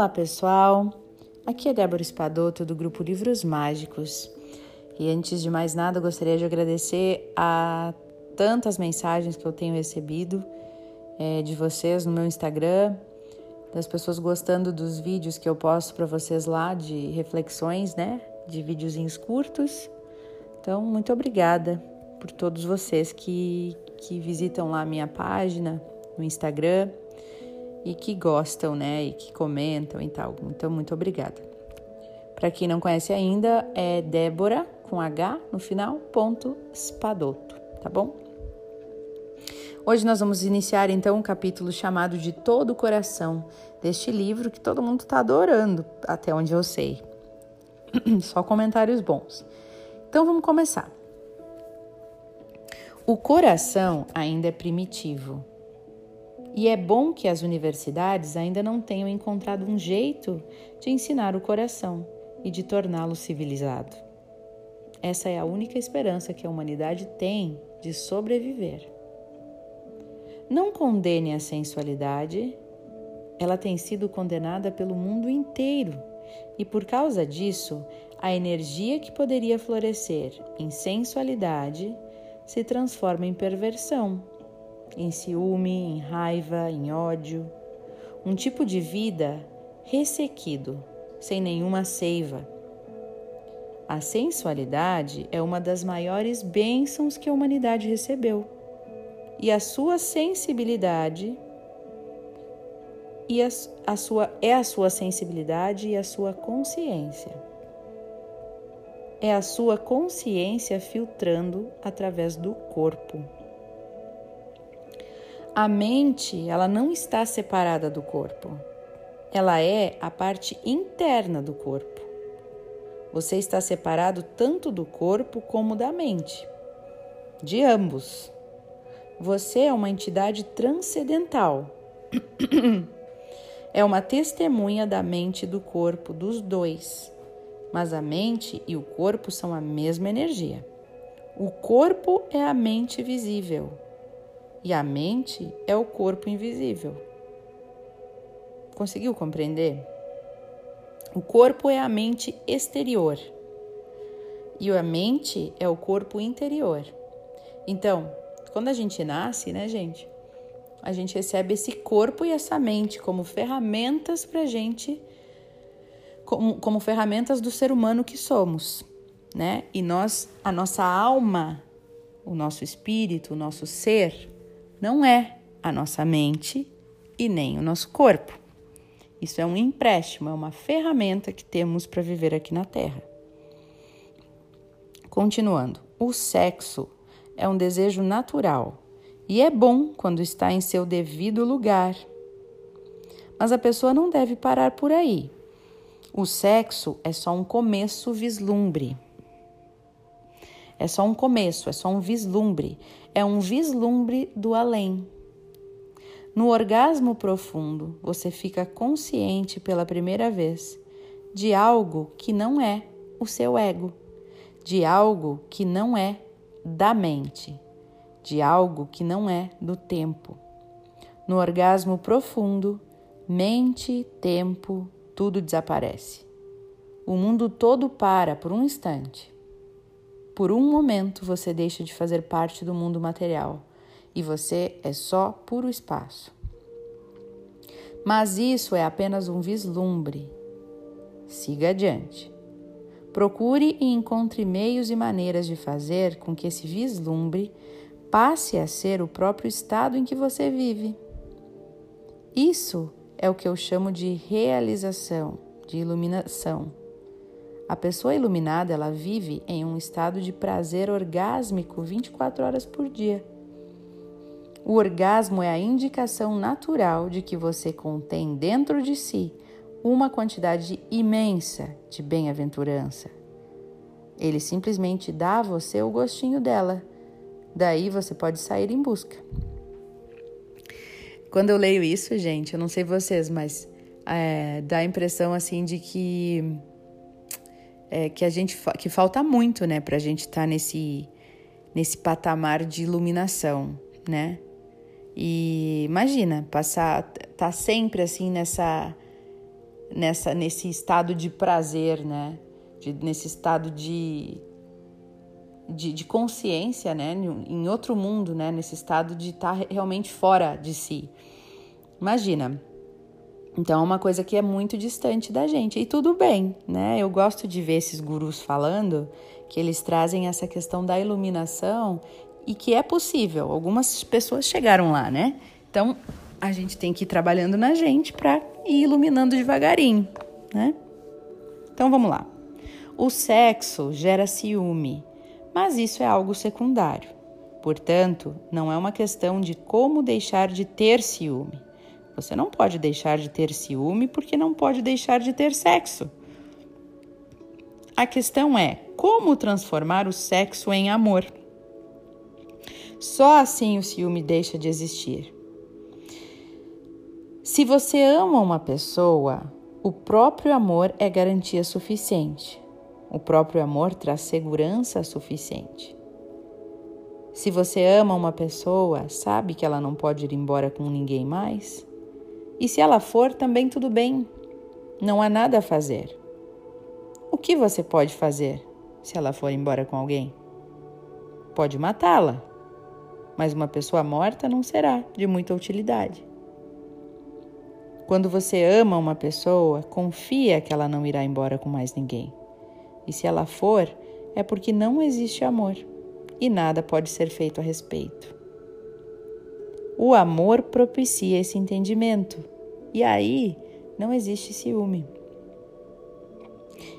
Olá, pessoal. Aqui é Débora Espadoto do grupo Livros Mágicos. E antes de mais nada, gostaria de agradecer a tantas mensagens que eu tenho recebido é, de vocês no meu Instagram, das pessoas gostando dos vídeos que eu posto para vocês lá de reflexões, né? De videozinhos curtos. Então, muito obrigada por todos vocês que, que visitam lá a minha página no Instagram e que gostam, né? E que comentam e tal. Então, muito obrigada. Para quem não conhece ainda, é Débora com H no final, ponto Spadoto, tá bom? Hoje nós vamos iniciar então um capítulo chamado de Todo o Coração, deste livro que todo mundo está adorando, até onde eu sei. Só comentários bons. Então vamos começar. O coração ainda é primitivo. E é bom que as universidades ainda não tenham encontrado um jeito de ensinar o coração e de torná-lo civilizado. Essa é a única esperança que a humanidade tem de sobreviver. Não condene a sensualidade, ela tem sido condenada pelo mundo inteiro e por causa disso, a energia que poderia florescer em sensualidade se transforma em perversão em ciúme, em raiva, em ódio. Um tipo de vida ressequido, sem nenhuma seiva. A sensualidade é uma das maiores bênçãos que a humanidade recebeu. E a sua sensibilidade e a, a sua, é a sua sensibilidade e a sua consciência. É a sua consciência filtrando através do corpo. A mente, ela não está separada do corpo. Ela é a parte interna do corpo. Você está separado tanto do corpo como da mente. De ambos. Você é uma entidade transcendental. é uma testemunha da mente e do corpo, dos dois. Mas a mente e o corpo são a mesma energia. O corpo é a mente visível e a mente é o corpo invisível. Conseguiu compreender? O corpo é a mente exterior e a mente é o corpo interior. Então, quando a gente nasce, né, gente, a gente recebe esse corpo e essa mente como ferramentas para gente, como, como ferramentas do ser humano que somos, né? E nós, a nossa alma, o nosso espírito, o nosso ser, não é a nossa mente e nem o nosso corpo. Isso é um empréstimo, é uma ferramenta que temos para viver aqui na Terra. Continuando, o sexo é um desejo natural e é bom quando está em seu devido lugar. Mas a pessoa não deve parar por aí. O sexo é só um começo vislumbre. É só um começo, é só um vislumbre, é um vislumbre do além. No orgasmo profundo, você fica consciente pela primeira vez de algo que não é o seu ego, de algo que não é da mente, de algo que não é do tempo. No orgasmo profundo, mente, tempo, tudo desaparece. O mundo todo para por um instante por um momento você deixa de fazer parte do mundo material e você é só puro espaço. Mas isso é apenas um vislumbre. Siga adiante. Procure e encontre meios e maneiras de fazer com que esse vislumbre passe a ser o próprio estado em que você vive. Isso é o que eu chamo de realização, de iluminação. A pessoa iluminada, ela vive em um estado de prazer orgásmico 24 horas por dia. O orgasmo é a indicação natural de que você contém dentro de si uma quantidade imensa de bem-aventurança. Ele simplesmente dá a você o gostinho dela. Daí você pode sair em busca. Quando eu leio isso, gente, eu não sei vocês, mas é, dá a impressão assim de que é, que a gente que falta muito, né, para a gente estar tá nesse nesse patamar de iluminação, né? E imagina passar tá sempre assim nessa nessa nesse estado de prazer, né? De, nesse estado de, de, de, consciência, né? Em outro mundo, né? Nesse estado de estar tá realmente fora de si. Imagina. Então é uma coisa que é muito distante da gente. E tudo bem, né? Eu gosto de ver esses gurus falando que eles trazem essa questão da iluminação e que é possível. Algumas pessoas chegaram lá, né? Então a gente tem que ir trabalhando na gente para ir iluminando devagarinho, né? Então vamos lá. O sexo gera ciúme, mas isso é algo secundário. Portanto, não é uma questão de como deixar de ter ciúme. Você não pode deixar de ter ciúme porque não pode deixar de ter sexo. A questão é como transformar o sexo em amor. Só assim o ciúme deixa de existir. Se você ama uma pessoa, o próprio amor é garantia suficiente. O próprio amor traz segurança suficiente. Se você ama uma pessoa, sabe que ela não pode ir embora com ninguém mais? E se ela for, também tudo bem. Não há nada a fazer. O que você pode fazer se ela for embora com alguém? Pode matá-la, mas uma pessoa morta não será de muita utilidade. Quando você ama uma pessoa, confia que ela não irá embora com mais ninguém. E se ela for, é porque não existe amor e nada pode ser feito a respeito. O amor propicia esse entendimento e aí não existe ciúme.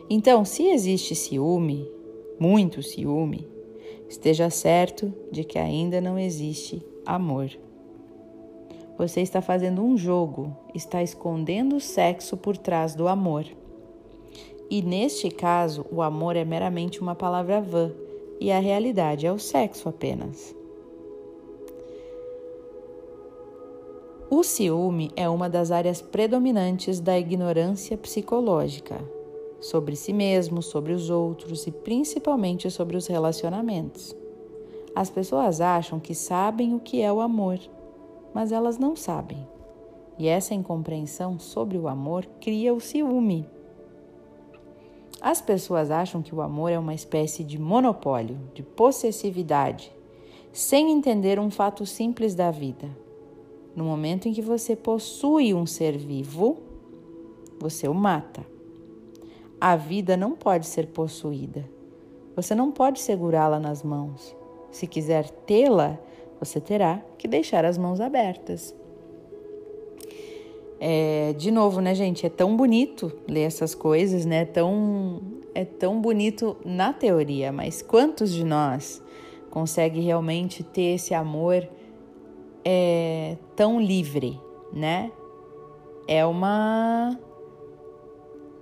Então, se existe ciúme, muito ciúme, esteja certo de que ainda não existe amor. Você está fazendo um jogo, está escondendo o sexo por trás do amor. E neste caso, o amor é meramente uma palavra vã e a realidade é o sexo apenas. O ciúme é uma das áreas predominantes da ignorância psicológica sobre si mesmo, sobre os outros e principalmente sobre os relacionamentos. As pessoas acham que sabem o que é o amor mas elas não sabem. E essa incompreensão sobre o amor cria o ciúme. As pessoas acham que o amor é uma espécie de monopólio, de possessividade, sem entender um fato simples da vida. No momento em que você possui um ser vivo, você o mata. A vida não pode ser possuída. Você não pode segurá-la nas mãos. Se quiser tê-la, você terá que deixar as mãos abertas. É, de novo, né, gente? É tão bonito ler essas coisas, né? Tão, é tão bonito na teoria, mas quantos de nós consegue realmente ter esse amor é, tão livre, né? É uma.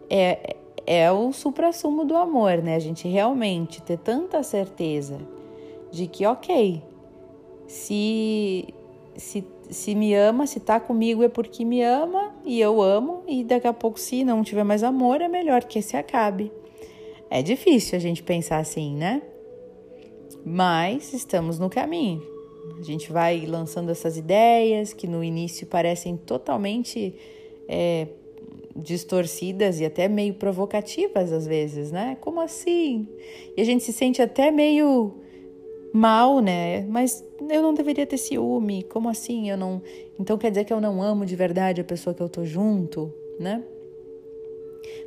É, é o supra-sumo do amor, né? A gente realmente ter tanta certeza de que, ok, se, se, se me ama, se tá comigo é porque me ama e eu amo, e daqui a pouco, se não tiver mais amor, é melhor que se acabe. É difícil a gente pensar assim, né? Mas estamos no caminho. A gente vai lançando essas ideias que no início parecem totalmente é, distorcidas e até meio provocativas às vezes, né? Como assim? E a gente se sente até meio mal, né? Mas eu não deveria ter ciúme. Como assim? Eu não. Então quer dizer que eu não amo de verdade a pessoa que eu tô junto, né?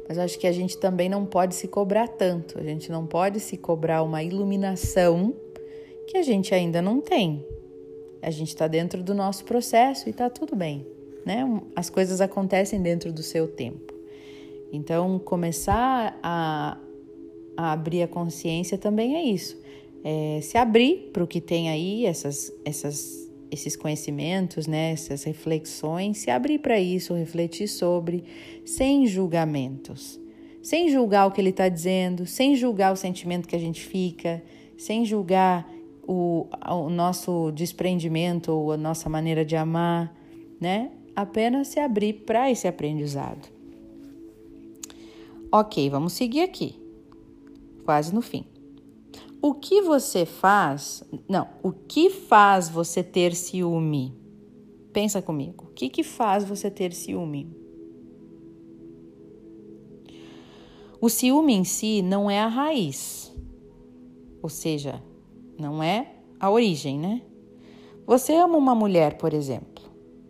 Mas acho que a gente também não pode se cobrar tanto. A gente não pode se cobrar uma iluminação que a gente ainda não tem. A gente está dentro do nosso processo e tá tudo bem, né? As coisas acontecem dentro do seu tempo. Então, começar a, a abrir a consciência também é isso é, se abrir para o que tem aí, essas, essas, esses conhecimentos, né, essas reflexões, se abrir para isso, refletir sobre, sem julgamentos. Sem julgar o que ele está dizendo, sem julgar o sentimento que a gente fica, sem julgar o, o nosso desprendimento ou a nossa maneira de amar, né? Apenas se abrir para esse aprendizado. Ok, vamos seguir aqui, quase no fim. O que você faz? Não, o que faz você ter ciúme? Pensa comigo. O que, que faz você ter ciúme? O ciúme em si não é a raiz, ou seja, não é a origem, né? Você ama uma mulher, por exemplo,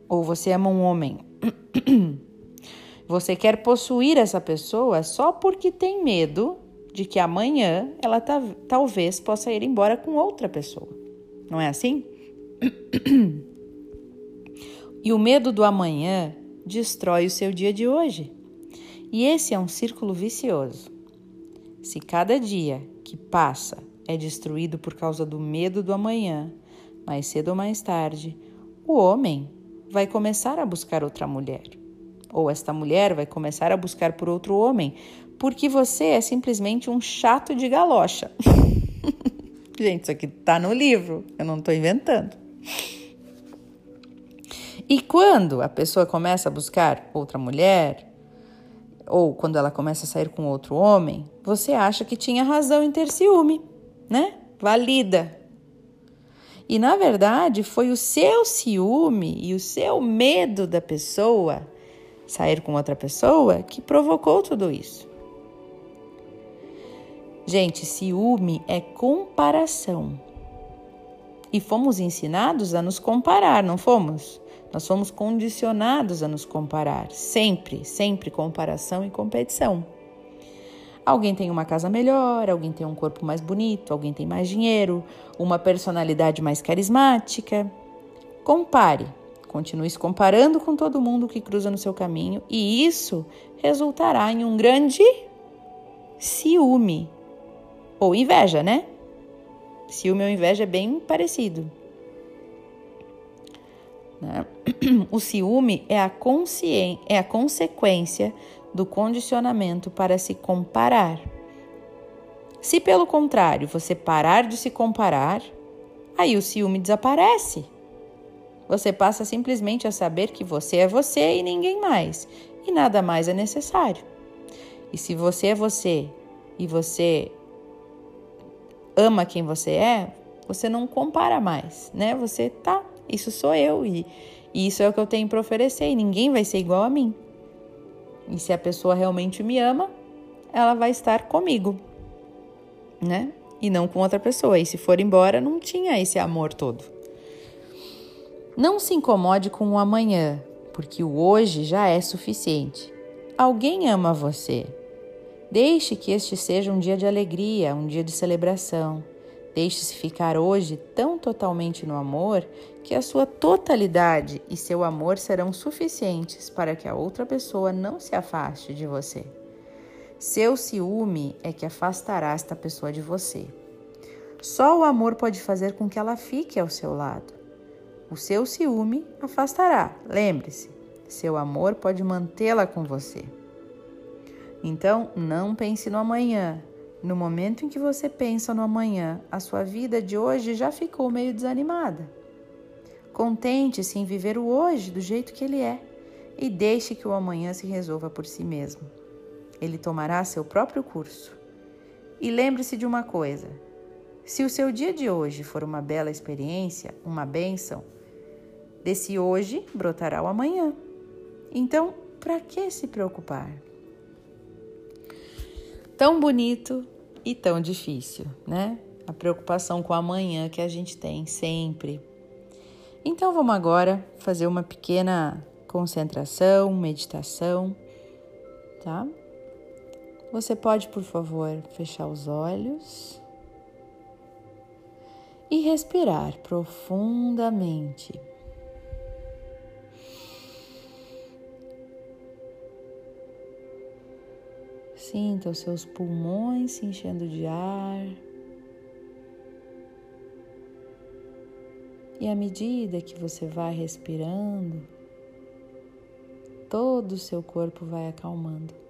ou você ama um homem. Você quer possuir essa pessoa só porque tem medo de que amanhã ela talvez possa ir embora com outra pessoa. Não é assim? E o medo do amanhã destrói o seu dia de hoje. E esse é um círculo vicioso. Se cada dia que passa é destruído por causa do medo do amanhã, mais cedo ou mais tarde, o homem vai começar a buscar outra mulher. Ou esta mulher vai começar a buscar por outro homem, porque você é simplesmente um chato de galocha. Gente, isso aqui tá no livro, eu não estou inventando. E quando a pessoa começa a buscar outra mulher, ou quando ela começa a sair com outro homem, você acha que tinha razão em ter ciúme, né? Valida. E na verdade foi o seu ciúme e o seu medo da pessoa sair com outra pessoa que provocou tudo isso. Gente, ciúme é comparação. E fomos ensinados a nos comparar, não fomos? Nós fomos condicionados a nos comparar, sempre, sempre comparação e competição. Alguém tem uma casa melhor, alguém tem um corpo mais bonito, alguém tem mais dinheiro, uma personalidade mais carismática. Compare, continue se comparando com todo mundo que cruza no seu caminho e isso resultará em um grande ciúme ou inveja, né? Ciúme ou inveja é bem parecido. Né? O ciúme é a, é a consequência do condicionamento para se comparar. Se, pelo contrário, você parar de se comparar, aí o ciúme desaparece. Você passa simplesmente a saber que você é você e ninguém mais, e nada mais é necessário. E se você é você e você ama quem você é, você não compara mais, né? Você tá isso sou eu e, e isso é o que eu tenho para oferecer e ninguém vai ser igual a mim. E se a pessoa realmente me ama, ela vai estar comigo, né? E não com outra pessoa. E se for embora, não tinha esse amor todo. Não se incomode com o amanhã, porque o hoje já é suficiente. Alguém ama você. Deixe que este seja um dia de alegria, um dia de celebração. Deixe-se ficar hoje tão totalmente no amor que a sua totalidade e seu amor serão suficientes para que a outra pessoa não se afaste de você. Seu ciúme é que afastará esta pessoa de você. Só o amor pode fazer com que ela fique ao seu lado. O seu ciúme afastará, lembre-se, seu amor pode mantê-la com você. Então, não pense no amanhã, no momento em que você pensa no amanhã, a sua vida de hoje já ficou meio desanimada. Contente-se em viver o hoje do jeito que ele é e deixe que o amanhã se resolva por si mesmo. Ele tomará seu próprio curso. E lembre-se de uma coisa: se o seu dia de hoje for uma bela experiência, uma bênção, desse hoje brotará o amanhã. Então, para que se preocupar? Tão bonito e tão difícil, né? A preocupação com amanhã que a gente tem sempre. Então vamos agora fazer uma pequena concentração, meditação, tá? Você pode, por favor, fechar os olhos e respirar profundamente. Sinta os seus pulmões se enchendo de ar. E à medida que você vai respirando, todo o seu corpo vai acalmando.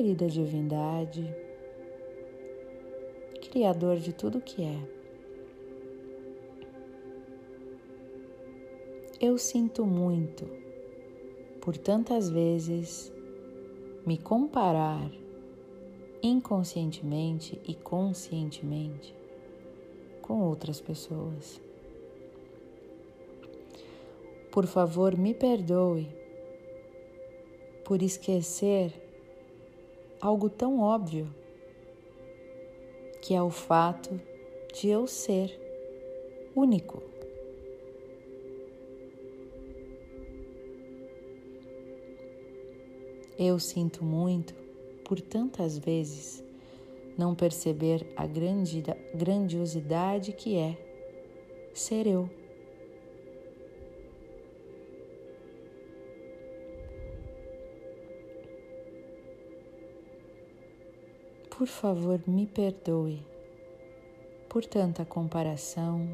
Querida divindade, Criador de tudo que é, eu sinto muito por tantas vezes me comparar inconscientemente e conscientemente com outras pessoas. Por favor, me perdoe por esquecer algo tão óbvio que é o fato de eu ser único. Eu sinto muito por tantas vezes não perceber a grandiosidade que é ser eu. Por favor, me perdoe por tanta comparação,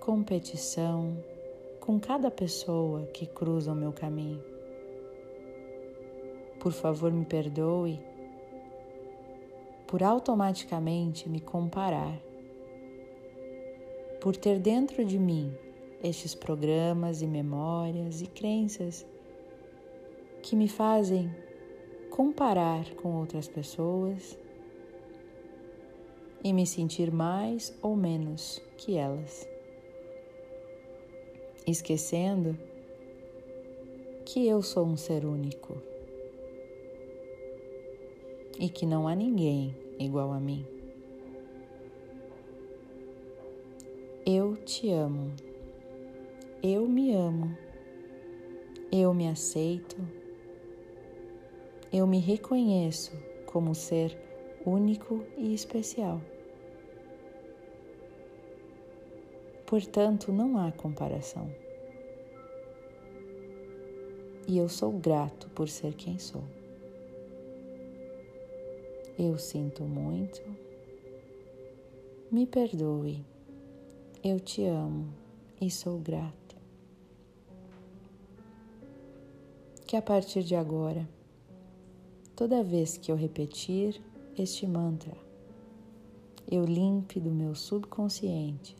competição com cada pessoa que cruza o meu caminho. Por favor, me perdoe por automaticamente me comparar, por ter dentro de mim estes programas e memórias e crenças que me fazem comparar com outras pessoas e me sentir mais ou menos que elas, esquecendo que eu sou um ser único e que não há ninguém igual a mim. Eu te amo, eu me amo, eu me aceito, eu me reconheço como ser único e especial. Portanto, não há comparação. E eu sou grato por ser quem sou. Eu sinto muito. Me perdoe. Eu te amo e sou grato. Que a partir de agora, toda vez que eu repetir este mantra, eu limpe do meu subconsciente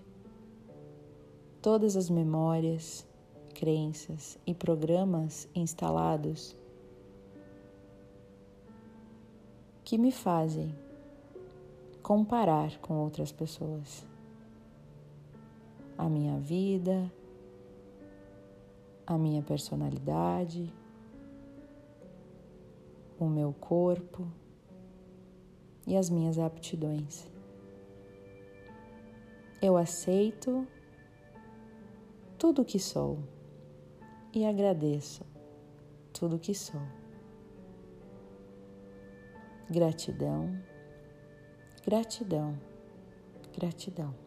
todas as memórias, crenças e programas instalados que me fazem comparar com outras pessoas. A minha vida, a minha personalidade, o meu corpo e as minhas aptidões. Eu aceito tudo o que sou e agradeço tudo o que sou. Gratidão, gratidão, gratidão.